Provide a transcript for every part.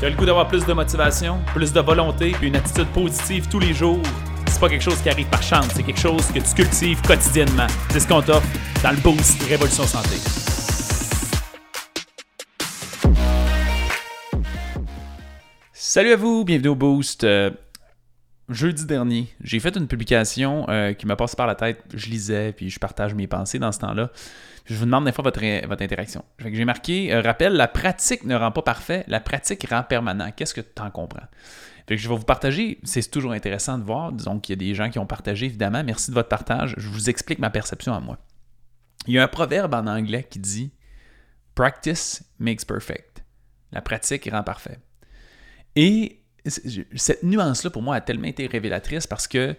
Tu as le goût d'avoir plus de motivation, plus de volonté, puis une attitude positive tous les jours? C'est pas quelque chose qui arrive par chance, c'est quelque chose que tu cultives quotidiennement. C'est ce qu'on t'offre dans le Boost Révolution Santé. Salut à vous, bienvenue au Boost. Euh, jeudi dernier, j'ai fait une publication euh, qui m'a passé par la tête. Je lisais, puis je partage mes pensées dans ce temps-là. Je vous demande des fois votre, interaction. J'ai marqué, euh, rappel, la pratique ne rend pas parfait, la pratique rend permanent. Qu'est-ce que tu en comprends? Je vais vous partager, c'est toujours intéressant de voir. Disons qu'il y a des gens qui ont partagé, évidemment. Merci de votre partage. Je vous explique ma perception à moi. Il y a un proverbe en anglais qui dit Practice makes perfect. La pratique rend parfait. Et cette nuance-là, pour moi, a tellement été révélatrice parce que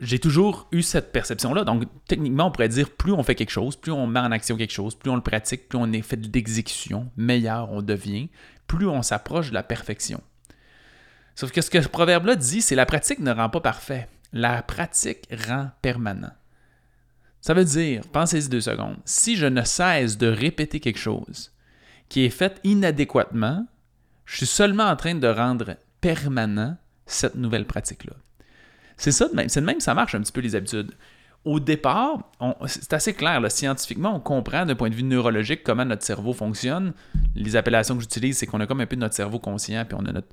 j'ai toujours eu cette perception-là. Donc, techniquement, on pourrait dire plus on fait quelque chose, plus on met en action quelque chose, plus on le pratique, plus on est fait d'exécution, meilleur on devient, plus on s'approche de la perfection. Sauf que ce que ce proverbe-là dit, c'est la pratique ne rend pas parfait. La pratique rend permanent. Ça veut dire, pensez-y deux secondes, si je ne cesse de répéter quelque chose qui est fait inadéquatement, je suis seulement en train de rendre permanent cette nouvelle pratique-là. C'est ça de même. C'est de même ça marche un petit peu les habitudes. Au départ, c'est assez clair. scientifiquement, on comprend d'un point de vue neurologique comment notre cerveau fonctionne. Les appellations que j'utilise, c'est qu'on a comme un peu notre cerveau conscient, puis on a notre,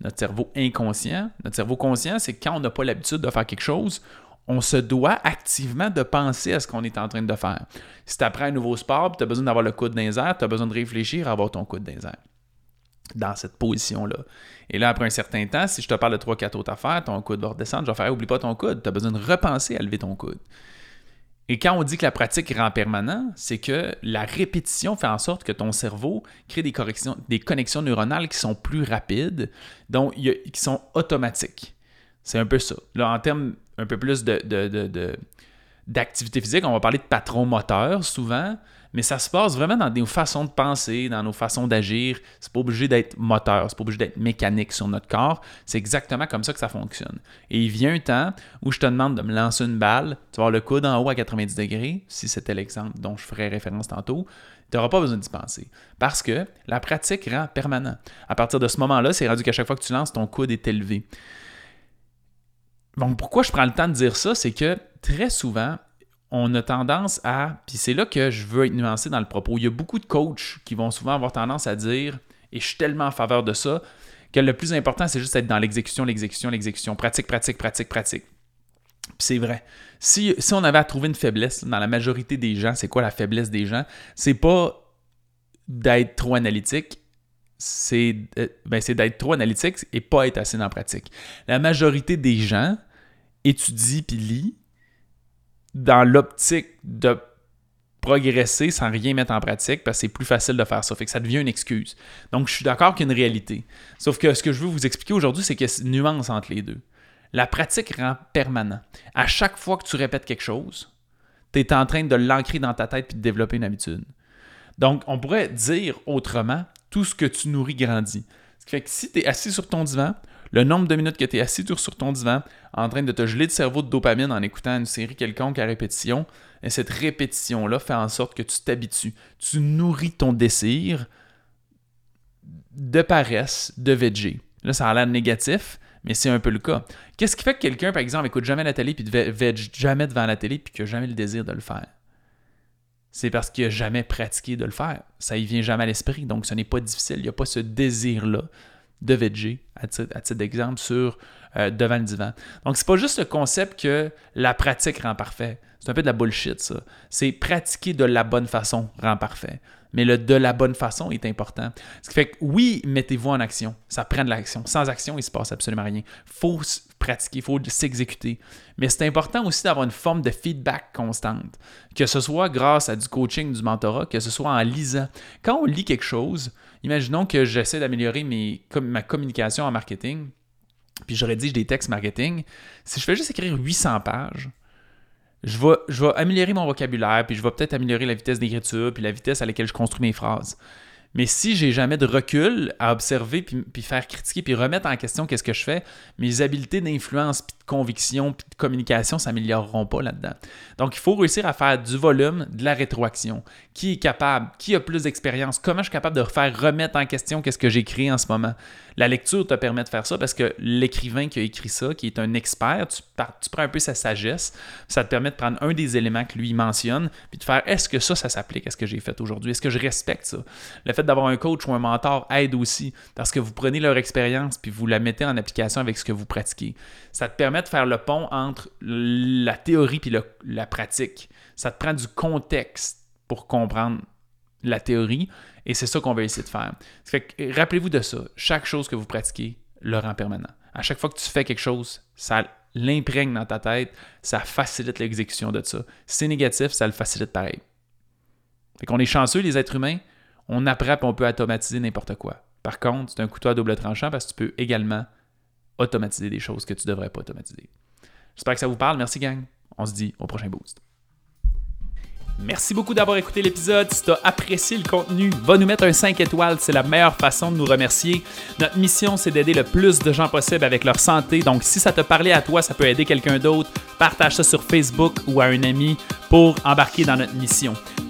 notre cerveau inconscient. Notre cerveau conscient, c'est quand on n'a pas l'habitude de faire quelque chose, on se doit activement de penser à ce qu'on est en train de faire. Si tu apprends un nouveau sport, tu as besoin d'avoir le coude dans tu as besoin de réfléchir à avoir ton coude dans dans cette position-là. Et là, après un certain temps, si je te parle de 3-4 autres affaires, ton coude va redescendre, je vais faire oublie pas ton coude, tu as besoin de repenser à lever ton coude. Et quand on dit que la pratique rend permanent, c'est que la répétition fait en sorte que ton cerveau crée des, corrections, des connexions neuronales qui sont plus rapides, donc qui sont automatiques. C'est un peu ça. Là, en termes un peu plus de, d'activité physique, on va parler de patron moteur souvent mais ça se passe vraiment dans nos façons de penser, dans nos façons d'agir. C'est pas obligé d'être moteur, c'est pas obligé d'être mécanique sur notre corps. C'est exactement comme ça que ça fonctionne. Et il vient un temps où je te demande de me lancer une balle, tu vas avoir le coude en haut à 90 degrés, si c'était l'exemple dont je ferai référence tantôt. Tu n'auras pas besoin d'y penser. Parce que la pratique rend permanent. À partir de ce moment-là, c'est rendu qu'à chaque fois que tu lances, ton coude est élevé. Donc, pourquoi je prends le temps de dire ça? C'est que très souvent, on a tendance à, puis c'est là que je veux être nuancé dans le propos, il y a beaucoup de coachs qui vont souvent avoir tendance à dire, et je suis tellement en faveur de ça, que le plus important, c'est juste être dans l'exécution, l'exécution, l'exécution, pratique, pratique, pratique, pratique. Puis c'est vrai. Si, si on avait à trouver une faiblesse dans la majorité des gens, c'est quoi la faiblesse des gens? C'est pas d'être trop analytique, c'est euh, ben d'être trop analytique et pas être assez dans la pratique. La majorité des gens étudient puis lisent, dans l'optique de progresser sans rien mettre en pratique parce que c'est plus facile de faire ça. Fait que ça devient une excuse. Donc, je suis d'accord qu'il réalité. Sauf que ce que je veux vous expliquer aujourd'hui, c'est qu'il y a une nuance entre les deux. La pratique rend permanent. À chaque fois que tu répètes quelque chose, tu es en train de l'ancrer dans ta tête puis de développer une habitude. Donc, on pourrait dire autrement, tout ce que tu nourris grandit. Ce qui fait que si tu es assis sur ton divan, le nombre de minutes que tu es assis sur ton divan en train de te geler de cerveau de dopamine en écoutant une série quelconque à répétition, et cette répétition-là fait en sorte que tu t'habitues. Tu nourris ton désir de paresse, de VG. Là, ça a l'air négatif, mais c'est un peu le cas. Qu'est-ce qui fait que quelqu'un, par exemple, écoute jamais la télé puis veg jamais devant la télé puis qu'il n'a jamais le désir de le faire? C'est parce qu'il n'a jamais pratiqué de le faire. Ça y vient jamais à l'esprit, donc ce n'est pas difficile. Il n'y a pas ce désir-là de VG, à titre, d'exemple, sur euh, devant le divan. Donc, c'est pas juste le concept que la pratique rend parfait. C'est un peu de la bullshit, ça. C'est pratiquer de la bonne façon rend parfait. Mais le de la bonne façon est important. Ce qui fait que oui, mettez-vous en action. Ça prend de l'action. Sans action, il se passe absolument rien. Faut pratiquer, il faut s'exécuter. Mais c'est important aussi d'avoir une forme de feedback constante. Que ce soit grâce à du coaching, du mentorat, que ce soit en lisant. Quand on lit quelque chose, imaginons que j'essaie d'améliorer ma communication en marketing, puis je rédige des textes marketing. Si je fais juste écrire 800 pages, je vais, je vais améliorer mon vocabulaire, puis je vais peut-être améliorer la vitesse d'écriture, puis la vitesse à laquelle je construis mes phrases. Mais si j'ai jamais de recul à observer, puis, faire critiquer, puis remettre en question qu'est-ce que je fais, mes habiletés d'influence, puis conviction puis de communication s'amélioreront pas là-dedans. Donc, il faut réussir à faire du volume, de la rétroaction. Qui est capable? Qui a plus d'expérience? Comment je suis capable de faire remettre en question qu'est-ce que j'écris en ce moment? La lecture te permet de faire ça parce que l'écrivain qui a écrit ça, qui est un expert, tu, tu prends un peu sa sagesse, ça te permet de prendre un des éléments que lui mentionne, puis de faire est-ce que ça, ça s'applique à ce que j'ai fait aujourd'hui? Est-ce que je respecte ça? Le fait d'avoir un coach ou un mentor aide aussi parce que vous prenez leur expérience puis vous la mettez en application avec ce que vous pratiquez. Ça te permet de faire le pont entre la théorie puis la pratique. Ça te prend du contexte pour comprendre la théorie et c'est ça qu'on va essayer de faire. rappelez-vous de ça. Chaque chose que vous pratiquez le rend permanent. À chaque fois que tu fais quelque chose, ça l'imprègne dans ta tête, ça facilite l'exécution de ça. Si c'est négatif, ça le facilite pareil. Fait qu'on est chanceux, les êtres humains, on apprend et on peut automatiser n'importe quoi. Par contre, c'est un couteau à double tranchant parce que tu peux également automatiser des choses que tu devrais pas automatiser. J'espère que ça vous parle. Merci, gang. On se dit au prochain boost. Merci beaucoup d'avoir écouté l'épisode. Si tu as apprécié le contenu, va nous mettre un 5 étoiles. C'est la meilleure façon de nous remercier. Notre mission, c'est d'aider le plus de gens possible avec leur santé. Donc, si ça te parlait à toi, ça peut aider quelqu'un d'autre. Partage ça sur Facebook ou à un ami pour embarquer dans notre mission.